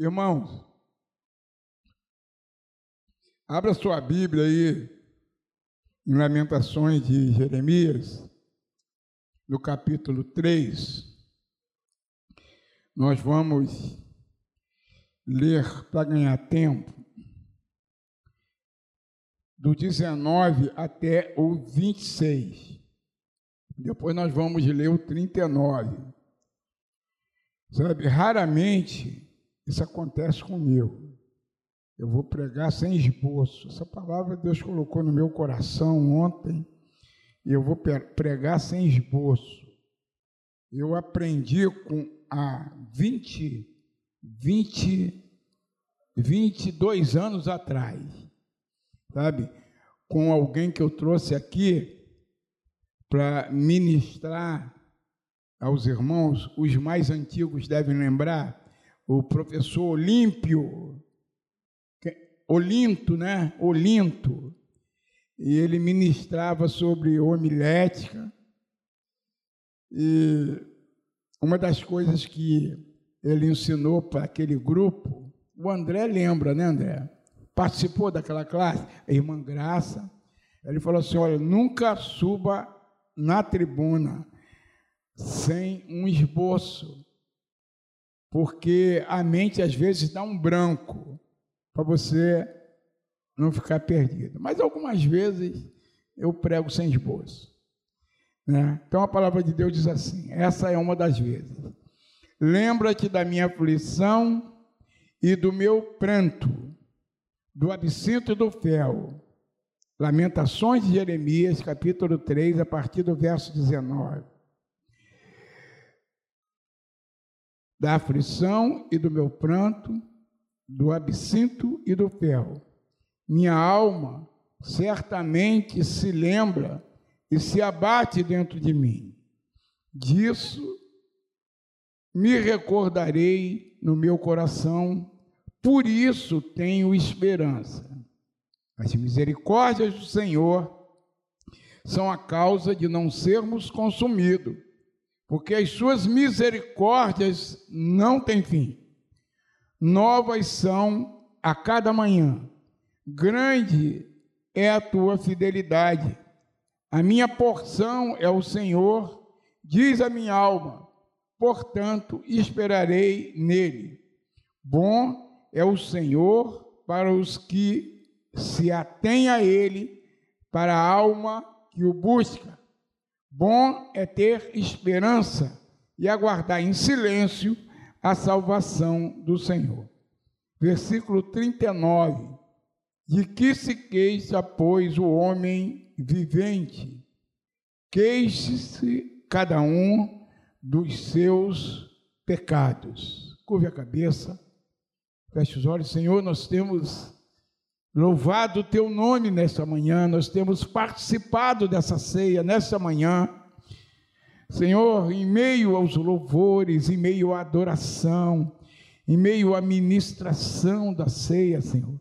Irmãos, abra sua Bíblia aí em Lamentações de Jeremias, no capítulo 3. Nós vamos ler para ganhar tempo do 19 até o 26. Depois nós vamos ler o 39. Sabe, raramente isso acontece comigo. Eu vou pregar sem esboço. Essa palavra Deus colocou no meu coração ontem e eu vou pregar sem esboço. Eu aprendi com há 20, 20, 22 anos atrás, sabe? Com alguém que eu trouxe aqui para ministrar aos irmãos, os mais antigos devem lembrar, o professor Olímpio, Olinto, né? Olinto. E ele ministrava sobre homilética. E uma das coisas que ele ensinou para aquele grupo, o André lembra, né, André? Participou daquela classe, a irmã Graça. Ele falou assim: olha, nunca suba na tribuna sem um esboço porque a mente às vezes dá um branco para você não ficar perdido. Mas algumas vezes eu prego sem esboço. Né? Então a palavra de Deus diz assim: essa é uma das vezes. Lembra-te da minha aflição e do meu pranto, do absinto e do fel. Lamentações de Jeremias, capítulo 3, a partir do verso 19. Da aflição e do meu pranto, do absinto e do ferro. Minha alma certamente se lembra e se abate dentro de mim. Disso me recordarei no meu coração, por isso tenho esperança. As misericórdias do Senhor são a causa de não sermos consumidos porque as suas misericórdias não têm fim. Novas são a cada manhã. Grande é a tua fidelidade. A minha porção é o Senhor, diz a minha alma, portanto esperarei nele. Bom é o Senhor para os que se atêm a ele, para a alma que o busca. Bom é ter esperança e aguardar em silêncio a salvação do Senhor. Versículo 39. De que se queixa, pois, o homem vivente? Queixe-se cada um dos seus pecados. Curve a cabeça, feche os olhos. Senhor, nós temos Louvado o teu nome nesta manhã, nós temos participado dessa ceia nesta manhã. Senhor, em meio aos louvores, em meio à adoração, em meio à ministração da ceia, Senhor,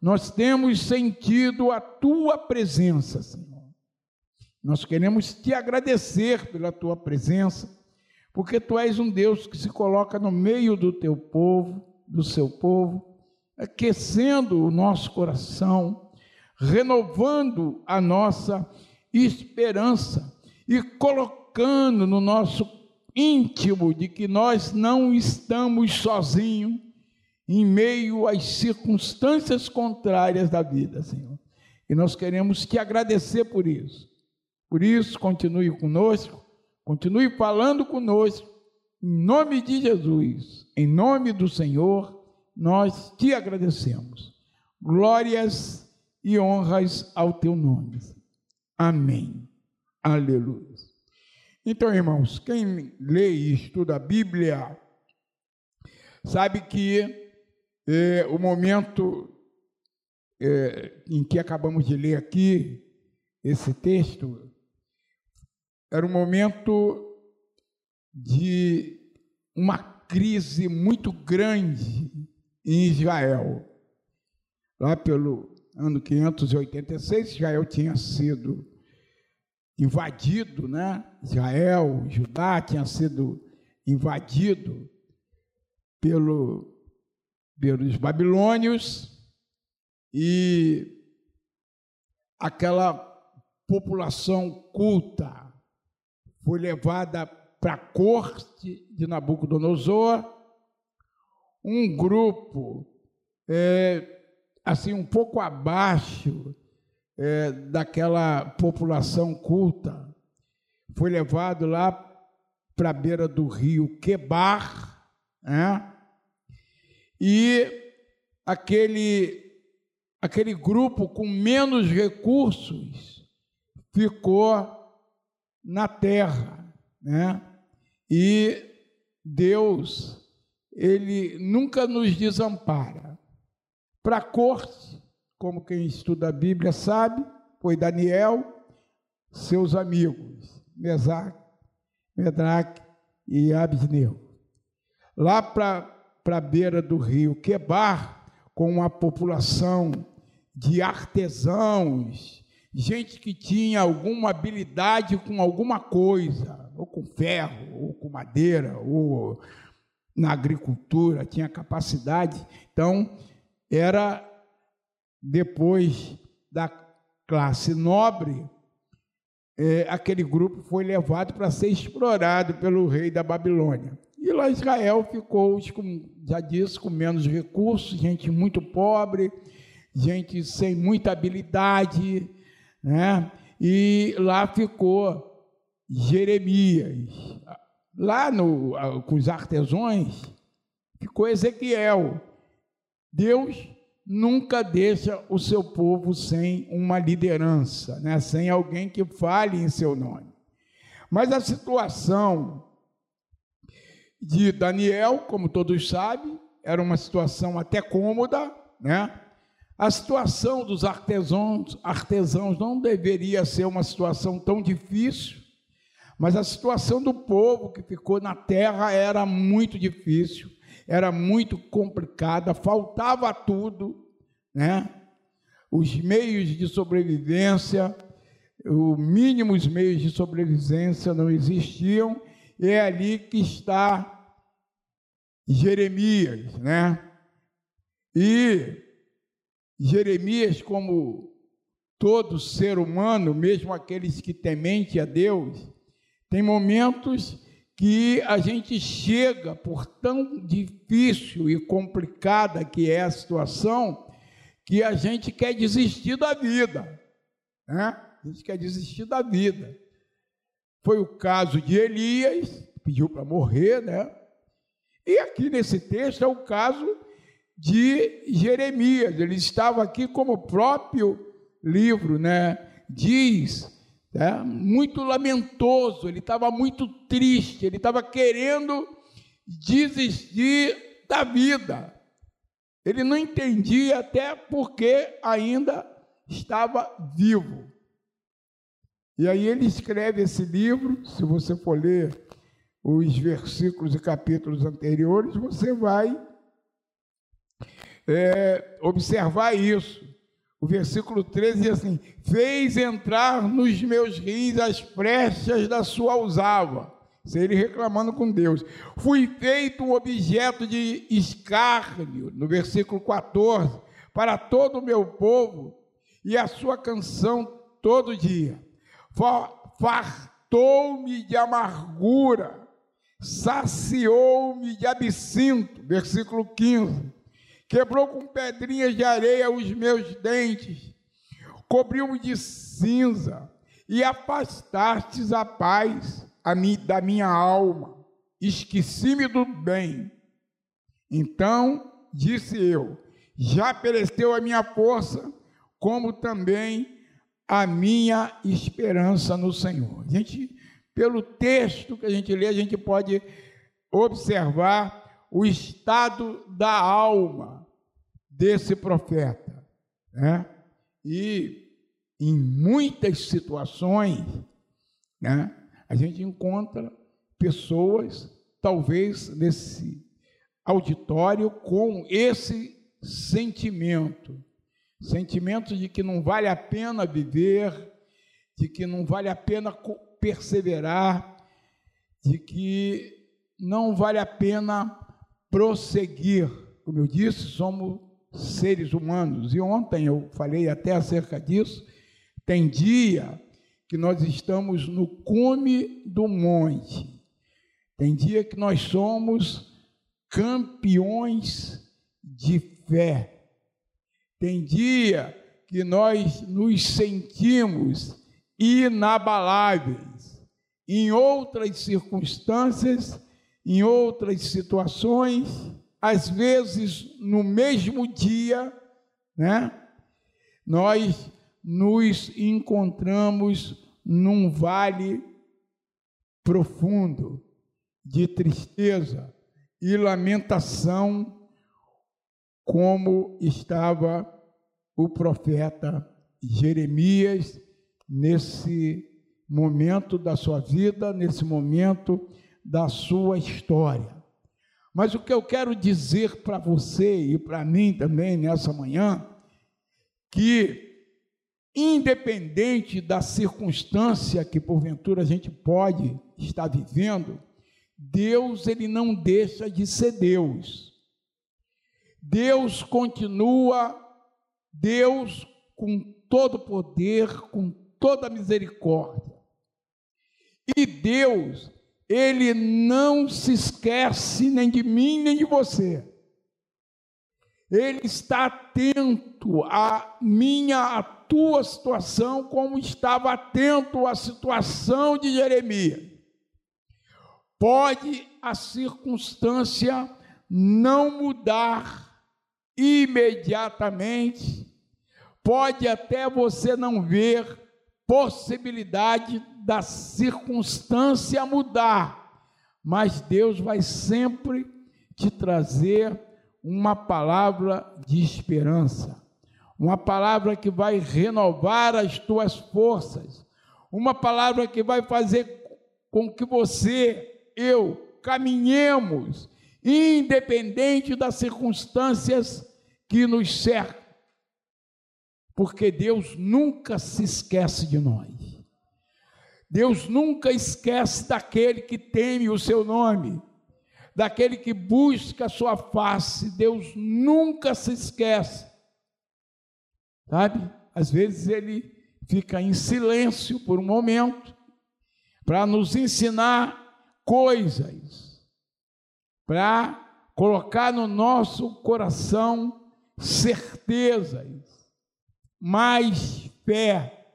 nós temos sentido a tua presença, Senhor. Nós queremos te agradecer pela tua presença, porque tu és um Deus que se coloca no meio do teu povo, do seu povo, aquecendo o nosso coração, renovando a nossa esperança e colocando no nosso íntimo de que nós não estamos sozinhos em meio às circunstâncias contrárias da vida, Senhor. E nós queremos te agradecer por isso. Por isso, continue conosco, continue falando conosco, em nome de Jesus, em nome do Senhor nós te agradecemos. Glórias e honras ao teu nome. Amém. Aleluia. Então, irmãos, quem lê e estuda a Bíblia, sabe que é, o momento é, em que acabamos de ler aqui, esse texto, era um momento de uma crise muito grande em Israel. Lá pelo ano 586, Israel tinha sido invadido, né? Israel, Judá tinha sido invadido pelo pelos babilônios e aquela população culta foi levada para a corte de Nabucodonosor, um grupo é, assim um pouco abaixo é, daquela população culta foi levado lá para a beira do rio Quebar, né? e aquele aquele grupo com menos recursos ficou na terra, né? E Deus, ele nunca nos desampara. Para a corte, como quem estuda a Bíblia sabe, foi Daniel, seus amigos, Mesaque, Medraque e Abisneu. Lá para a beira do rio Quebar, com uma população de artesãos, gente que tinha alguma habilidade com alguma coisa, ou com ferro, ou com madeira, ou na agricultura, tinha capacidade. Então, era depois da classe nobre, é, aquele grupo foi levado para ser explorado pelo rei da Babilônia. E lá Israel ficou, já disse, com menos recursos, gente muito pobre, gente sem muita habilidade, né? E lá ficou Jeremias. Lá no, com os artesãos, ficou Ezequiel. Deus nunca deixa o seu povo sem uma liderança, né? sem alguém que fale em seu nome. Mas a situação de Daniel, como todos sabem, era uma situação até cômoda, né? A situação dos artesãos, artesãos não deveria ser uma situação tão difícil, mas a situação do povo que ficou na terra era muito difícil, era muito complicada, faltava tudo, né? Os meios de sobrevivência, os mínimos meios de sobrevivência não existiam é ali que está Jeremias, né? E Jeremias, como todo ser humano, mesmo aqueles que temente a Deus, tem momentos que a gente chega por tão difícil e complicada que é a situação, que a gente quer desistir da vida, né? A gente quer desistir da vida. Foi o caso de Elias, pediu para morrer, né? E aqui nesse texto é o caso de Jeremias. Ele estava aqui como o próprio livro, né? Diz, né? muito lamentoso, ele estava muito triste, ele estava querendo desistir da vida. Ele não entendia até porque ainda estava vivo. E aí ele escreve esse livro, se você for ler os versículos e capítulos anteriores, você vai é, observar isso. O versículo 13 diz assim: Fez entrar nos meus rios as brechas da sua alzava. Isso ele reclamando com Deus. Fui feito um objeto de escárnio, no versículo 14, para todo o meu povo, e a sua canção todo dia fartou-me de amargura, saciou-me de absinto, versículo 15, quebrou com pedrinhas de areia os meus dentes, cobriu-me de cinza, e afastastes a paz a da minha alma, esqueci-me do bem. Então disse eu: já pereceu a minha força, como também a minha esperança no Senhor. A gente, pelo texto que a gente lê, a gente pode observar o estado da alma desse profeta, né? E em muitas situações, né, a gente encontra pessoas, talvez nesse auditório, com esse sentimento sentimento de que não vale a pena viver, de que não vale a pena perseverar, de que não vale a pena prosseguir como eu disse, somos seres humanos. E ontem eu falei até acerca disso. Tem dia que nós estamos no cume do monte. Tem dia que nós somos campeões de fé. Tem dia que nós nos sentimos inabaláveis. Em outras circunstâncias, em outras situações, às vezes no mesmo dia, né? Nós nos encontramos num vale profundo de tristeza e lamentação, como estava o profeta Jeremias nesse momento da sua vida, nesse momento da sua história. Mas o que eu quero dizer para você e para mim também nessa manhã, que independente da circunstância que porventura a gente pode estar vivendo, Deus ele não deixa de ser Deus. Deus continua Deus com todo poder, com toda misericórdia. E Deus, ele não se esquece nem de mim nem de você. Ele está atento à minha, à tua situação, como estava atento à situação de Jeremias. Pode a circunstância não mudar imediatamente, pode até você não ver possibilidade da circunstância mudar, mas Deus vai sempre te trazer uma palavra de esperança, uma palavra que vai renovar as tuas forças, uma palavra que vai fazer com que você, eu, caminhemos, independente das circunstâncias que nos cercam, porque Deus nunca se esquece de nós. Deus nunca esquece daquele que teme o seu nome daquele que busca a sua face. Deus nunca se esquece. Sabe? Às vezes ele fica em silêncio por um momento para nos ensinar coisas, para colocar no nosso coração certezas, mais fé.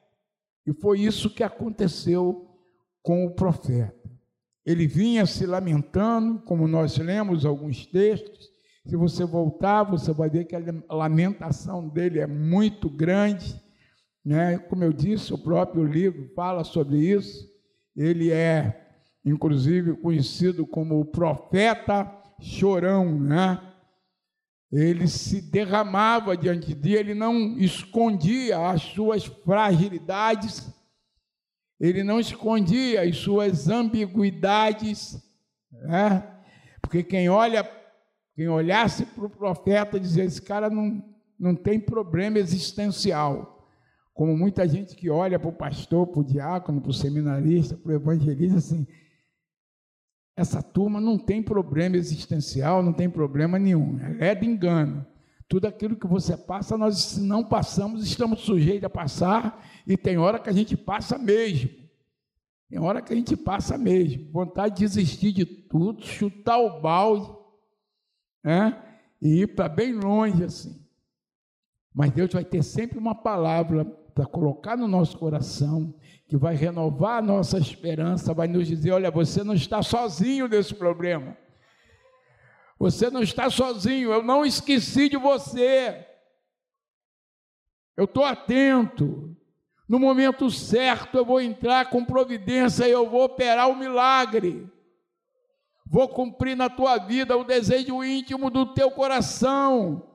E foi isso que aconteceu com o profeta. Ele vinha se lamentando, como nós lemos alguns textos. Se você voltar, você vai ver que a lamentação dele é muito grande. Né? Como eu disse, o próprio livro fala sobre isso. Ele é, inclusive, conhecido como o profeta chorão. Né? Ele se derramava diante de ele, não escondia as suas fragilidades ele não escondia as suas ambiguidades, né? porque quem olha, quem olhasse para o profeta dizia: esse cara não, não tem problema existencial. Como muita gente que olha para o pastor, para o diácono, para o seminarista, para o evangelista, assim, essa turma não tem problema existencial, não tem problema nenhum, é de engano. Tudo aquilo que você passa, nós se não passamos, estamos sujeitos a passar, e tem hora que a gente passa mesmo. Tem hora que a gente passa mesmo. Vontade de desistir de tudo, chutar o balde, né? E ir para bem longe assim. Mas Deus vai ter sempre uma palavra para colocar no nosso coração, que vai renovar a nossa esperança, vai nos dizer: olha, você não está sozinho nesse problema. Você não está sozinho, eu não esqueci de você. Eu estou atento. No momento certo, eu vou entrar com providência e eu vou operar o milagre. Vou cumprir na tua vida o desejo íntimo do teu coração.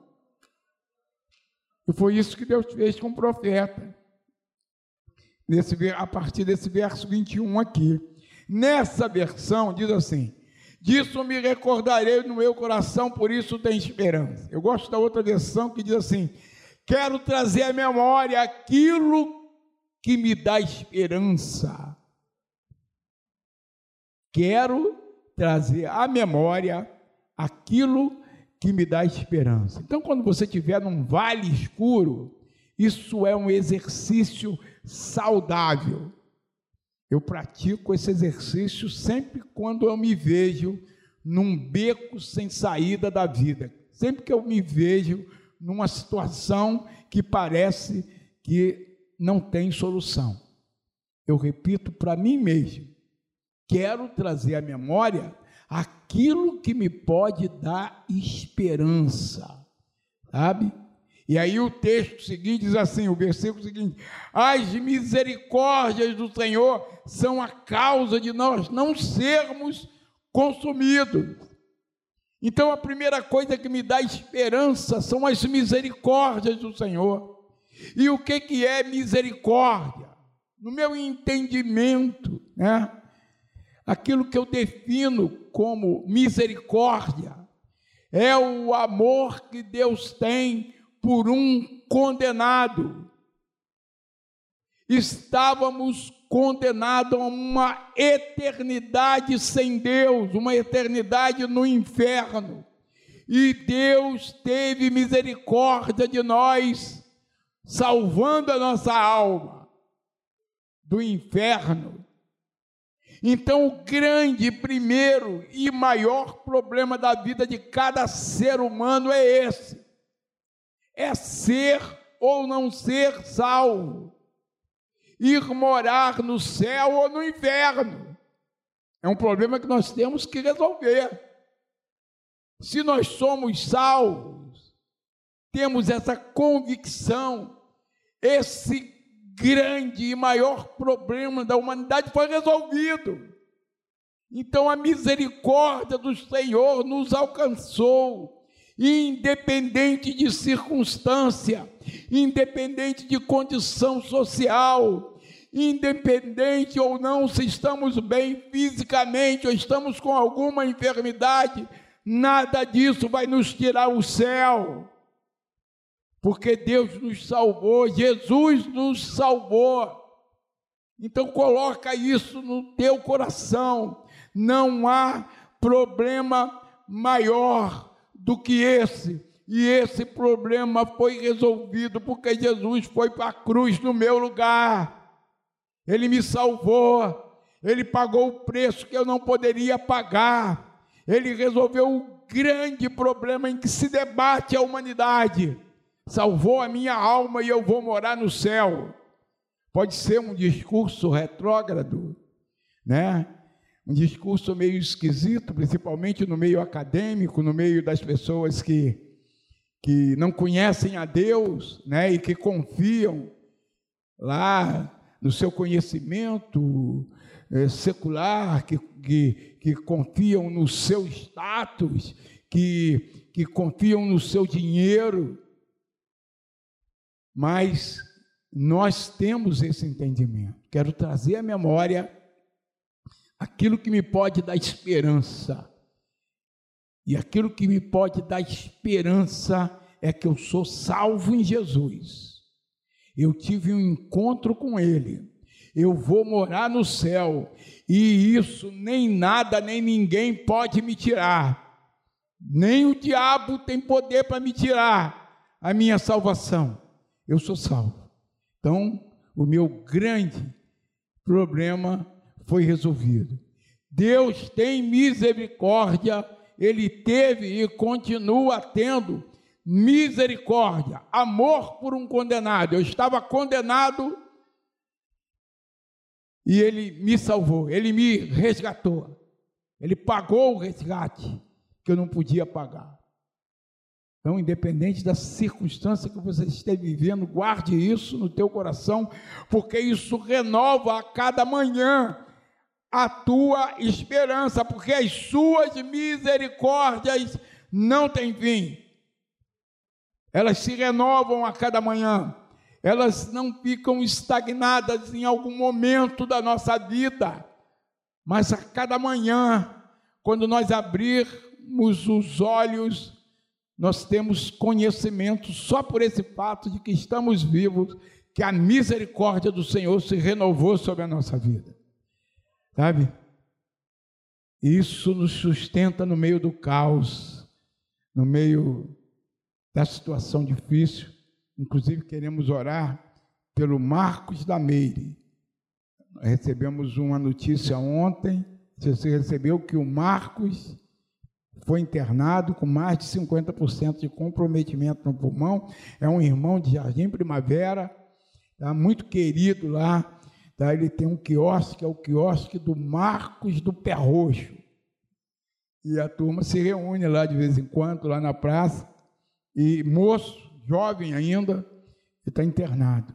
E foi isso que Deus fez com o profeta. Nesse, a partir desse verso 21 aqui. Nessa versão, diz assim: Disso me recordarei no meu coração, por isso tem esperança. Eu gosto da outra versão que diz assim: Quero trazer à memória aquilo que me dá esperança. Quero trazer à memória aquilo que me dá esperança. Então, quando você estiver num vale escuro, isso é um exercício saudável. Eu pratico esse exercício sempre quando eu me vejo num beco sem saída da vida. Sempre que eu me vejo numa situação que parece que não tem solução. Eu repito para mim mesmo: quero trazer à memória aquilo que me pode dar esperança, sabe? E aí o texto seguinte diz assim, o versículo seguinte: As misericórdias do Senhor são a causa de nós não sermos consumidos. Então a primeira coisa que me dá esperança são as misericórdias do Senhor. E o que que é misericórdia? No meu entendimento, né? Aquilo que eu defino como misericórdia é o amor que Deus tem por um condenado. Estávamos condenados a uma eternidade sem Deus, uma eternidade no inferno. E Deus teve misericórdia de nós, salvando a nossa alma do inferno. Então, o grande, primeiro e maior problema da vida de cada ser humano é esse: é ser ou não ser salvo, ir morar no céu ou no inferno. É um problema que nós temos que resolver. Se nós somos salvos, temos essa convicção, esse grande e maior problema da humanidade foi resolvido. Então a misericórdia do Senhor nos alcançou independente de circunstância, independente de condição social, independente ou não se estamos bem fisicamente ou estamos com alguma enfermidade, nada disso vai nos tirar o céu. Porque Deus nos salvou, Jesus nos salvou. Então coloca isso no teu coração. Não há problema maior do que esse. E esse problema foi resolvido porque Jesus foi para a cruz no meu lugar. Ele me salvou. Ele pagou o preço que eu não poderia pagar. Ele resolveu o grande problema em que se debate a humanidade. Salvou a minha alma e eu vou morar no céu. Pode ser um discurso retrógrado, né? um discurso meio esquisito, principalmente no meio acadêmico, no meio das pessoas que, que não conhecem a Deus, né, e que confiam lá no seu conhecimento é, secular, que, que, que confiam no seu status, que, que confiam no seu dinheiro. Mas nós temos esse entendimento. Quero trazer à memória aquilo que me pode dar esperança. E aquilo que me pode dar esperança é que eu sou salvo em Jesus. Eu tive um encontro com Ele. Eu vou morar no céu. E isso nem nada, nem ninguém pode me tirar. Nem o diabo tem poder para me tirar a minha salvação. Eu sou salvo. Então, o meu grande problema foi resolvido. Deus tem misericórdia, Ele teve e continua tendo misericórdia, amor por um condenado. Eu estava condenado e Ele me salvou, Ele me resgatou, Ele pagou o resgate que eu não podia pagar. Então, independente da circunstância que você esteja vivendo, guarde isso no teu coração, porque isso renova a cada manhã a tua esperança, porque as suas misericórdias não têm fim. Elas se renovam a cada manhã. Elas não ficam estagnadas em algum momento da nossa vida. Mas a cada manhã, quando nós abrirmos os olhos, nós temos conhecimento só por esse fato de que estamos vivos, que a misericórdia do Senhor se renovou sobre a nossa vida. Sabe? Isso nos sustenta no meio do caos, no meio da situação difícil. Inclusive, queremos orar pelo Marcos da Meire. Recebemos uma notícia ontem, você recebeu que o Marcos foi internado com mais de 50% de comprometimento no pulmão. É um irmão de Jardim Primavera, tá? muito querido lá. Tá? Ele tem um quiosque, é o quiosque do Marcos do Pé Roxo. E a turma se reúne lá de vez em quando, lá na praça. E moço, jovem ainda, está internado.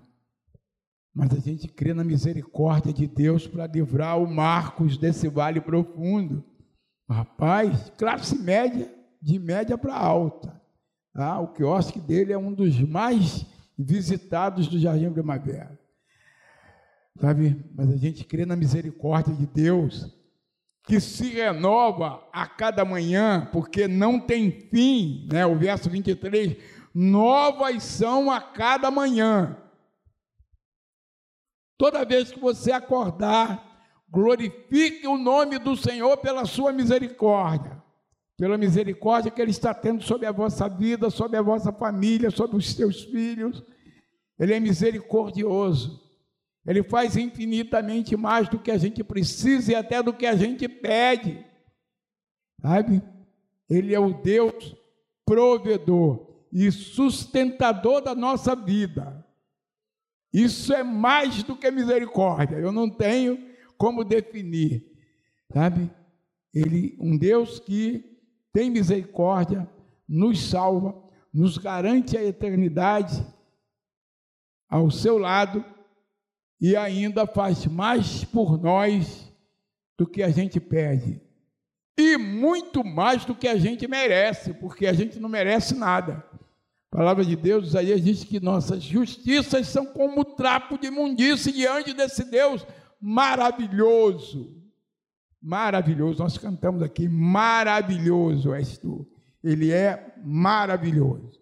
Mas a gente crê na misericórdia de Deus para livrar o Marcos desse vale profundo. Rapaz, classe média, de média para alta. Ah, o quiosque dele é um dos mais visitados do Jardim Primavera. Sabe? Mas a gente crê na misericórdia de Deus, que se renova a cada manhã, porque não tem fim, né? O verso 23, novas são a cada manhã. Toda vez que você acordar, glorifique o nome do Senhor pela sua misericórdia, pela misericórdia que Ele está tendo sobre a vossa vida, sobre a vossa família, sobre os seus filhos. Ele é misericordioso. Ele faz infinitamente mais do que a gente precisa e até do que a gente pede. Sabe? Ele é o Deus provedor e sustentador da nossa vida. Isso é mais do que misericórdia. Eu não tenho como definir, sabe? Ele, um Deus que tem misericórdia, nos salva, nos garante a eternidade ao seu lado e ainda faz mais por nós do que a gente pede. E muito mais do que a gente merece, porque a gente não merece nada. A palavra de Deus, Isaías diz que nossas justiças são como trapo de imundície diante desse Deus maravilhoso. Maravilhoso, nós cantamos aqui, maravilhoso és tu. Ele é maravilhoso.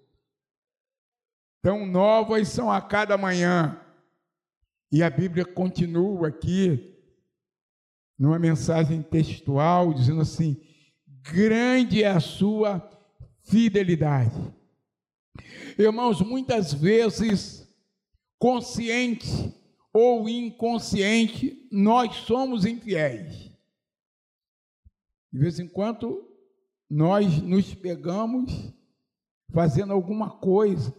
Tão novas são a cada manhã. E a Bíblia continua aqui, numa mensagem textual, dizendo assim: grande é a sua fidelidade. Irmãos, muitas vezes, consciente ou inconsciente, nós somos infiéis. De vez em quando, nós nos pegamos fazendo alguma coisa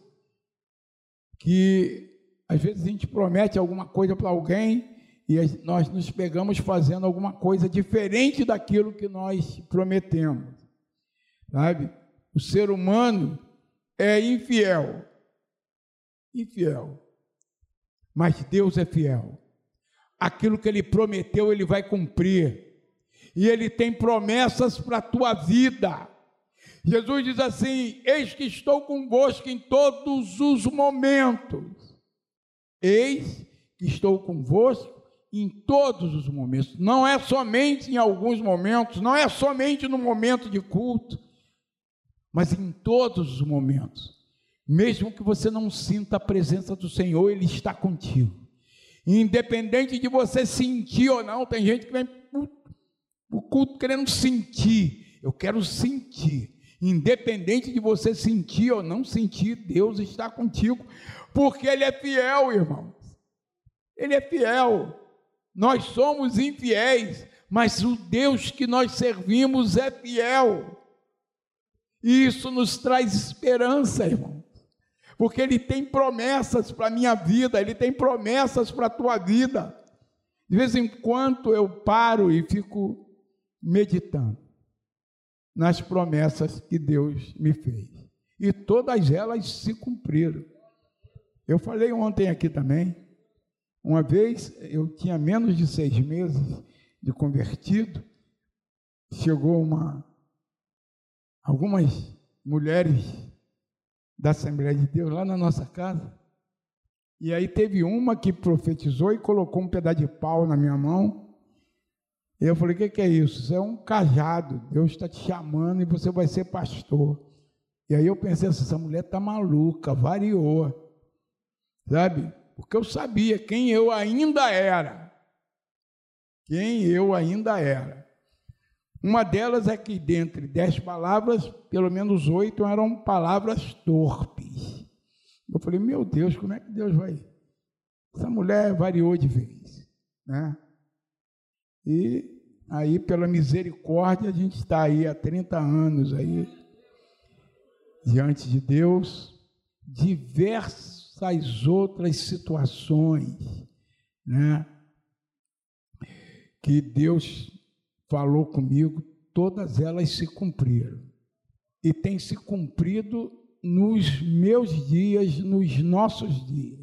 que às vezes a gente promete alguma coisa para alguém e nós nos pegamos fazendo alguma coisa diferente daquilo que nós prometemos. Sabe? O ser humano é infiel. Infiel. Mas Deus é fiel. Aquilo que ele prometeu, ele vai cumprir. E ele tem promessas para a tua vida. Jesus diz assim: Eis que estou convosco em todos os momentos. Eis que estou convosco em todos os momentos. Não é somente em alguns momentos, não é somente no momento de culto, mas em todos os momentos. Mesmo que você não sinta a presença do Senhor, Ele está contigo. Independente de você sentir ou não, tem gente que vem o culto querendo sentir. Eu quero sentir. Independente de você sentir ou não sentir, Deus está contigo, porque Ele é fiel, irmãos. Ele é fiel. Nós somos infiéis, mas o Deus que nós servimos é fiel. E isso nos traz esperança, irmão. Porque Ele tem promessas para a minha vida, Ele tem promessas para a tua vida. De vez em quando eu paro e fico meditando nas promessas que Deus me fez. E todas elas se cumpriram. Eu falei ontem aqui também. Uma vez eu tinha menos de seis meses de convertido, chegou uma algumas mulheres da Assembleia de Deus lá na nossa casa. E aí teve uma que profetizou e colocou um pedaço de pau na minha mão. E eu falei: o que, que é isso? Isso é um cajado. Deus está te chamando e você vai ser pastor. E aí eu pensei assim: essa mulher está maluca, variou. Sabe? Porque eu sabia quem eu ainda era. Quem eu ainda era. Uma delas é que, dentre dez palavras, pelo menos oito eram palavras torpes. Eu falei, meu Deus, como é que Deus vai? Essa mulher variou de vez, né? E aí, pela misericórdia, a gente está aí há 30 anos aí, diante de Deus, diversas outras situações, né? Que Deus falou comigo, todas elas se cumpriram. E tem se cumprido nos meus dias, nos nossos dias.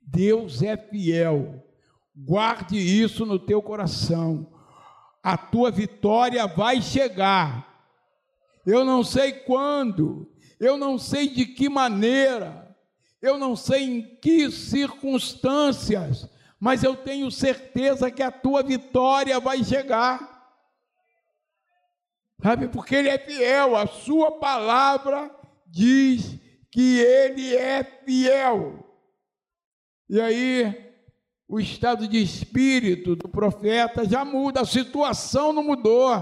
Deus é fiel. Guarde isso no teu coração. A tua vitória vai chegar. Eu não sei quando, eu não sei de que maneira, eu não sei em que circunstâncias, mas eu tenho certeza que a tua vitória vai chegar. Sabe, porque ele é fiel, a sua palavra diz que ele é fiel. E aí, o estado de espírito do profeta já muda, a situação não mudou.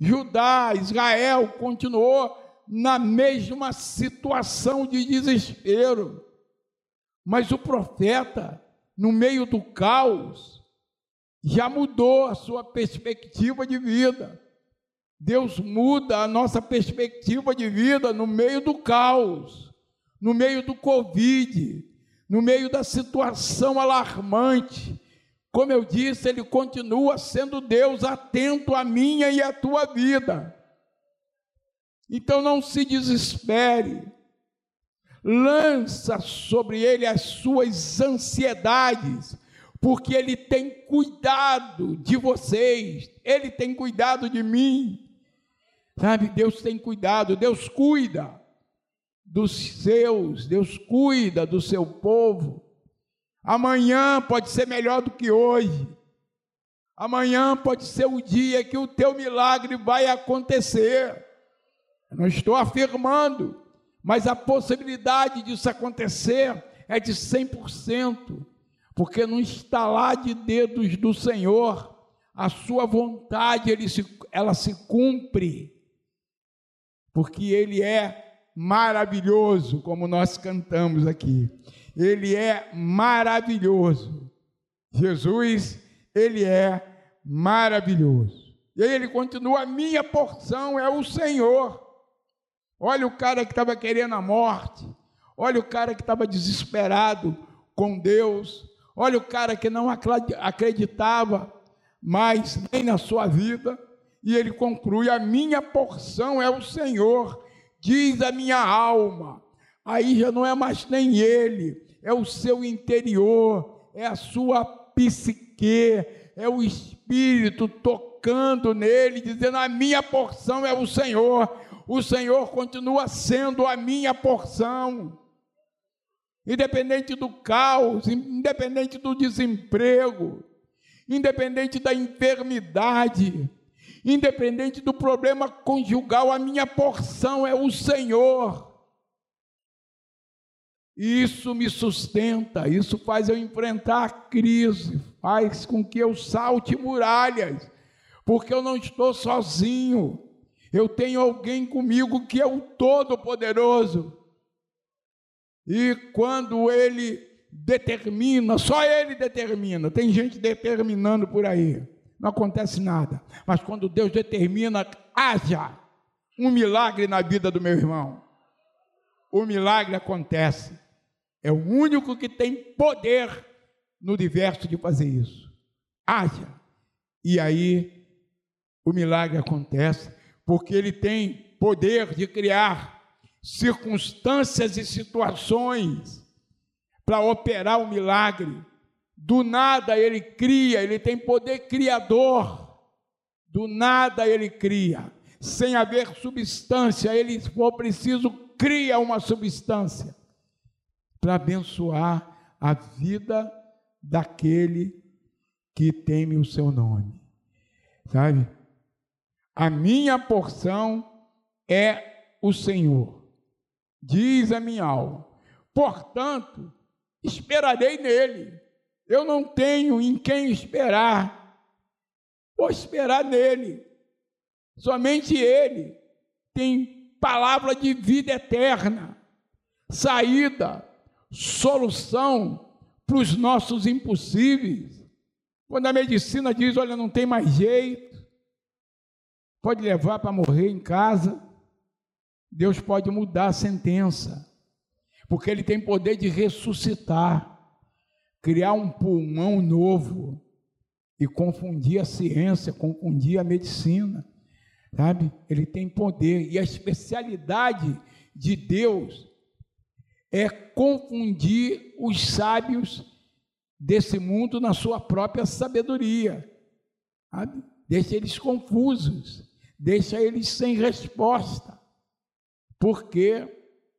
Judá, Israel continuou na mesma situação de desespero. Mas o profeta no meio do caos, já mudou a sua perspectiva de vida. Deus muda a nossa perspectiva de vida no meio do caos, no meio do Covid, no meio da situação alarmante. Como eu disse, Ele continua sendo Deus atento à minha e à tua vida. Então não se desespere, lança sobre ele as suas ansiedades, porque ele tem cuidado de vocês, ele tem cuidado de mim. Sabe, Deus tem cuidado, Deus cuida dos seus, Deus cuida do seu povo. Amanhã pode ser melhor do que hoje. Amanhã pode ser o dia que o teu milagre vai acontecer. Eu não estou afirmando, mas a possibilidade disso acontecer é de 100%, porque no estalar de dedos do Senhor, a sua vontade ele se, ela se cumpre, porque Ele é maravilhoso, como nós cantamos aqui. Ele é maravilhoso. Jesus, Ele é maravilhoso. E aí ele continua: a minha porção é o Senhor. Olha o cara que estava querendo a morte. Olha o cara que estava desesperado com Deus. Olha o cara que não acreditava mais nem na sua vida. E ele conclui: A minha porção é o Senhor, diz a minha alma. Aí já não é mais nem ele, é o seu interior, é a sua psique, é o espírito tocando nele, dizendo: A minha porção é o Senhor o Senhor continua sendo a minha porção. Independente do caos, independente do desemprego, independente da enfermidade, independente do problema conjugal, a minha porção é o Senhor. Isso me sustenta, isso faz eu enfrentar a crise, faz com que eu salte muralhas, porque eu não estou sozinho. Eu tenho alguém comigo que é o Todo-Poderoso. E quando ele determina, só ele determina. Tem gente determinando por aí. Não acontece nada. Mas quando Deus determina, haja um milagre na vida do meu irmão. O milagre acontece. É o único que tem poder no universo de fazer isso. Haja. E aí o milagre acontece porque ele tem poder de criar circunstâncias e situações para operar o milagre. Do nada ele cria, ele tem poder criador. Do nada ele cria. Sem haver substância, ele, se for preciso, cria uma substância para abençoar a vida daquele que teme o seu nome. Sabe? A minha porção é o Senhor, diz a minha alma. Portanto, esperarei nele. Eu não tenho em quem esperar. Vou esperar nele. Somente ele tem palavra de vida eterna, saída, solução para os nossos impossíveis. Quando a medicina diz, olha, não tem mais jeito, pode levar para morrer em casa, Deus pode mudar a sentença, porque Ele tem poder de ressuscitar, criar um pulmão novo e confundir a ciência, confundir a medicina, sabe? Ele tem poder e a especialidade de Deus é confundir os sábios desse mundo na sua própria sabedoria. Sabe? Deixa eles confusos, deixa eles sem resposta, porque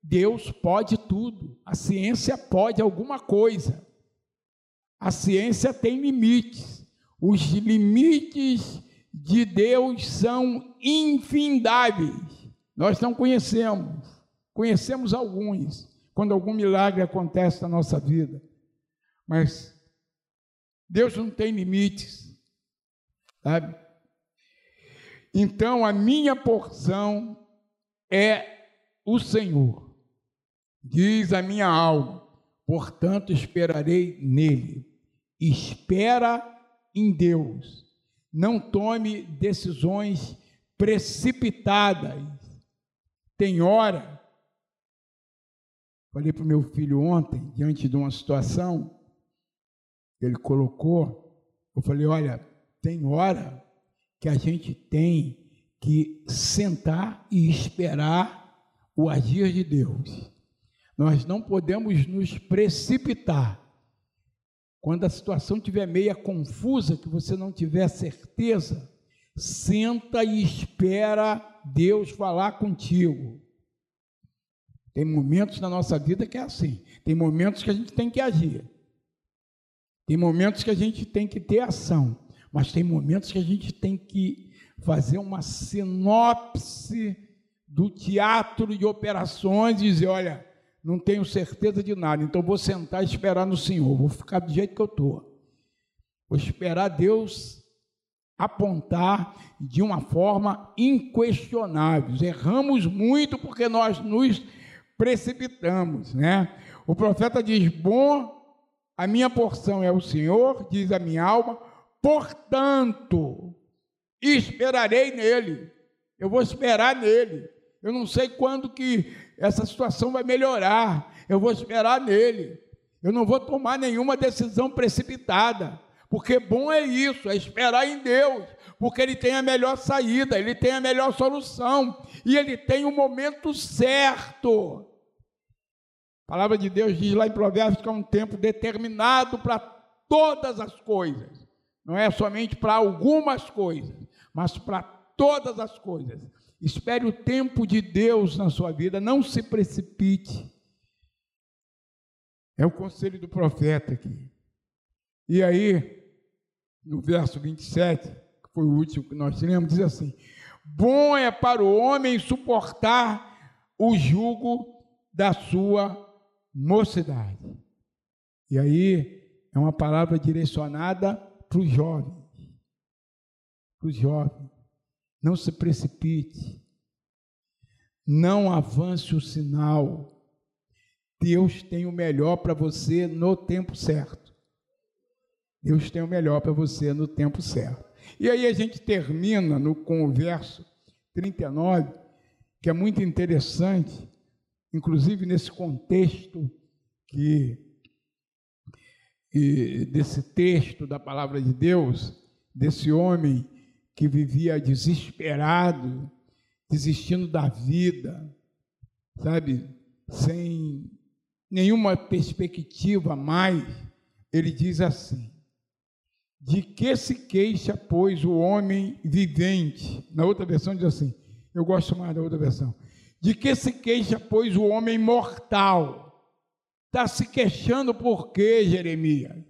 Deus pode tudo, a ciência pode alguma coisa, a ciência tem limites, os limites de Deus são infindáveis, nós não conhecemos, conhecemos alguns, quando algum milagre acontece na nossa vida. Mas Deus não tem limites, sabe? Então a minha porção é o Senhor, diz a minha alma, portanto esperarei nele. Espera em Deus, não tome decisões precipitadas. Tem hora Falei para o meu filho ontem, diante de uma situação ele colocou, eu falei: olha, tem hora que a gente tem que sentar e esperar o agir de Deus. Nós não podemos nos precipitar. Quando a situação estiver meia confusa, que você não tiver certeza, senta e espera Deus falar contigo. Tem momentos na nossa vida que é assim. Tem momentos que a gente tem que agir. Tem momentos que a gente tem que ter ação. Mas tem momentos que a gente tem que fazer uma sinopse do teatro de operações e dizer: olha, não tenho certeza de nada, então vou sentar e esperar no Senhor, vou ficar do jeito que eu estou. Vou esperar Deus apontar de uma forma inquestionável. Erramos muito porque nós nos precipitamos, né? O profeta diz: Bom, a minha porção é o Senhor, diz a minha alma, portanto, esperarei nele. Eu vou esperar nele. Eu não sei quando que essa situação vai melhorar. Eu vou esperar nele. Eu não vou tomar nenhuma decisão precipitada, porque bom é isso, é esperar em Deus, porque ele tem a melhor saída, ele tem a melhor solução e ele tem o momento certo. A palavra de Deus diz lá em Provérbios que é um tempo determinado para todas as coisas. Não é somente para algumas coisas, mas para todas as coisas. Espere o tempo de Deus na sua vida, não se precipite. É o conselho do profeta aqui. E aí, no verso 27, que foi o último que nós lemos, diz assim: Bom é para o homem suportar o jugo da sua mocidade. E aí é uma palavra direcionada para os jovens. Para os jovens. Não se precipite. Não avance o sinal. Deus tem o melhor para você no tempo certo. Deus tem o melhor para você no tempo certo. E aí a gente termina no, com o verso 39, que é muito interessante, inclusive nesse contexto que, desse texto da palavra de Deus, desse homem que vivia desesperado, desistindo da vida, sabe, sem nenhuma perspectiva mais, ele diz assim: De que se queixa, pois, o homem vivente? Na outra versão diz assim: Eu gosto mais da outra versão. De que se queixa, pois, o homem mortal? Está se queixando por quê, Jeremias?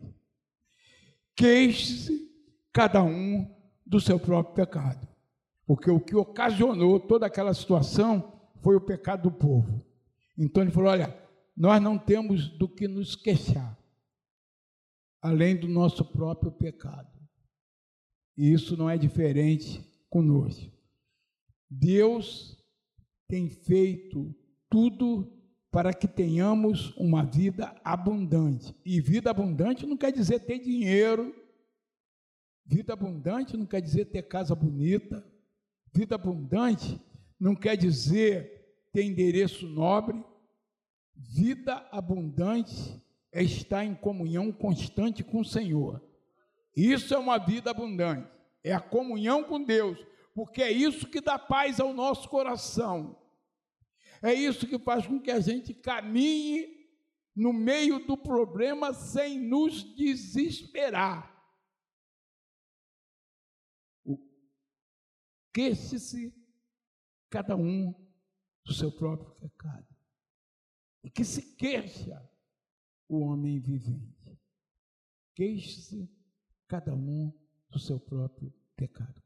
Queixe-se cada um do seu próprio pecado. Porque o que ocasionou toda aquela situação foi o pecado do povo. Então ele falou: olha, nós não temos do que nos queixar, além do nosso próprio pecado. E isso não é diferente conosco. Deus tem feito tudo para que tenhamos uma vida abundante. E vida abundante não quer dizer ter dinheiro. Vida abundante não quer dizer ter casa bonita. Vida abundante não quer dizer ter endereço nobre. Vida abundante é estar em comunhão constante com o Senhor. Isso é uma vida abundante, é a comunhão com Deus, porque é isso que dá paz ao nosso coração. É isso que faz com que a gente caminhe no meio do problema sem nos desesperar. Queixe-se cada um do seu próprio pecado. E que se queixa o homem vivente. Queixe-se cada um do seu próprio pecado.